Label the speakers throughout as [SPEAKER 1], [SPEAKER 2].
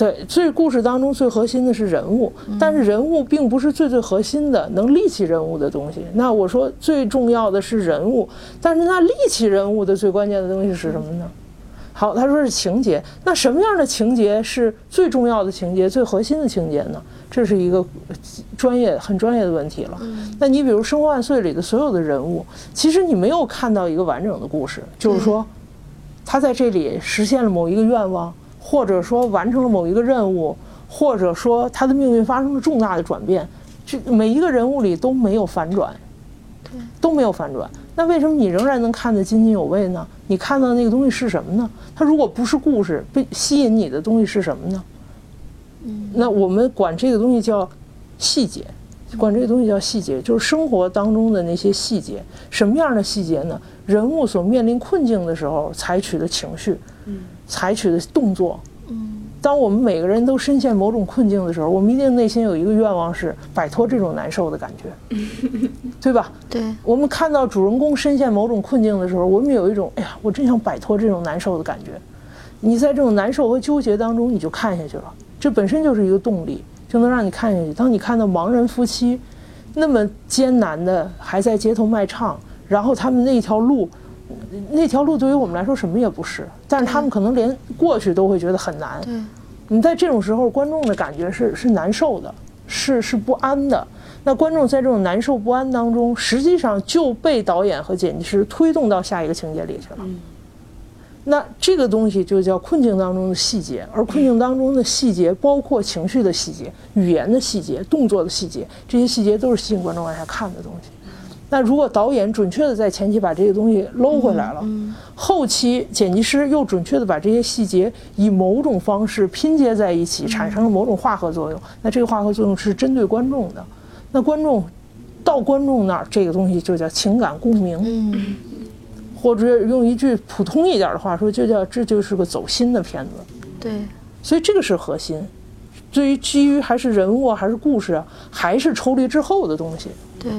[SPEAKER 1] 对，所以故事当中最核心的是人物，但是人物并不是最最核心的能立起人物的东西。那我说最重要的是人物，但是那立起人物的最关键的东西是什么呢？好，他说是情节。那什么样的情节是最重要的情节、最核心的情节呢？这是一个专业、很专业的问题了。那你比如《生活万岁》里的所有的人物，其实你没有看到一个完整的故事，就是说他在这里实现了某一个愿望。或者说完成了某一个任务，或者说他的命运发生了重大的转变，这每一个人物里都没有反转，
[SPEAKER 2] 对，
[SPEAKER 1] 都没有反转。那为什么你仍然能看得津津有味呢？你看到那个东西是什么呢？它如果不是故事，被吸引你的东西是什么呢？
[SPEAKER 2] 嗯，
[SPEAKER 1] 那我们管这个东西叫细节，管这个东西叫细节，就是生活当中的那些细节。什么样的细节呢？人物所面临困境的时候采取的情绪。
[SPEAKER 2] 嗯。
[SPEAKER 1] 采取的动作，
[SPEAKER 2] 嗯，
[SPEAKER 1] 当我们每个人都深陷某种困境的时候，我们一定内心有一个愿望是摆脱这种难受的感觉，对吧？
[SPEAKER 2] 对。
[SPEAKER 1] 我们看到主人公深陷某种困境的时候，我们有一种哎呀，我真想摆脱这种难受的感觉。你在这种难受和纠结当中，你就看下去了，这本身就是一个动力，就能让你看下去。当你看到盲人夫妻那么艰难的还在街头卖唱，然后他们那条路。那条路对于我们来说什么也不是，但是他们可能连过去都会觉得很难。
[SPEAKER 2] 对，
[SPEAKER 1] 你在这种时候，观众的感觉是是难受的，是是不安的。那观众在这种难受不安当中，实际上就被导演和剪辑师推动到下一个情节里去了。那这个东西就叫困境当中的细节，而困境当中的细节包括情绪的细节、语言的细节、动作的细节，这些细节都是吸引观众往下看的东西。那如果导演准确的在前期把这个东西搂回来了，后期剪辑师又准确的把这些细节以某种方式拼接在一起，产生了某种化合作用，那这个化合作用是针对观众的。那观众到观众那儿，这个东西就叫情感共鸣，嗯或者用一句普通一点的话说，就叫这就是个走心的片子。
[SPEAKER 2] 对，
[SPEAKER 1] 所以这个是核心。对于基于还是人物还是故事，还是抽离之后的东西。
[SPEAKER 2] 对。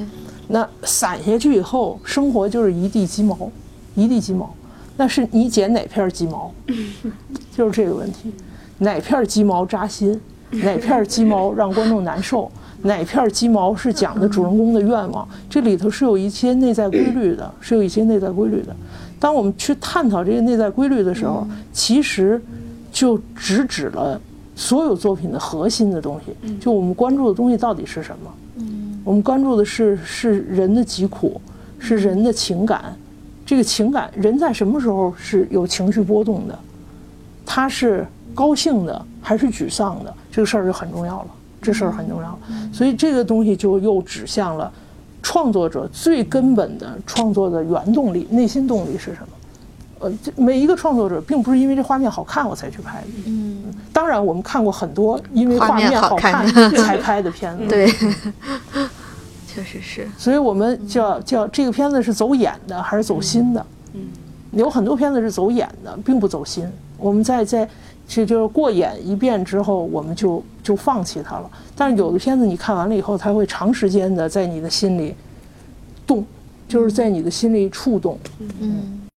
[SPEAKER 1] 那散下去以后，生活就是一地鸡毛，一地鸡毛。那是你捡哪片鸡毛，就是这个问题。哪片鸡毛扎心，哪片鸡毛让观众难受，哪片鸡毛是讲的主人公的愿望，这里头是有一些内在规律的，是有一些内在规律的。当我们去探讨这个内在规律的时候，其实就直指了所有作品的核心的东西，就我们关注的东西到底是什么。我们关注的是是人的疾苦，是人的情感。这个情感，人在什么时候是有情绪波动的？他是高兴的还是沮丧的？这个事儿就很重要了。这事儿很重要，所以这个东西就又指向了创作者最根本的创作的原动力、内心动力是什么？呃，每一个创作者并不是因为这画面好看我才去拍的。
[SPEAKER 2] 嗯，
[SPEAKER 1] 当然我们看过很多因为画面好看才拍的片子。
[SPEAKER 2] 对。确实是，
[SPEAKER 1] 所以我们叫叫这个片子是走眼的还是走心的？
[SPEAKER 2] 嗯，
[SPEAKER 1] 有很多片子是走眼的，并不走心。我们在在这就是过眼一遍之后，我们就就放弃它了。但是有的片子你看完了以后，它会长时间的在你的心里动，就是在你的心里触动。
[SPEAKER 2] 嗯。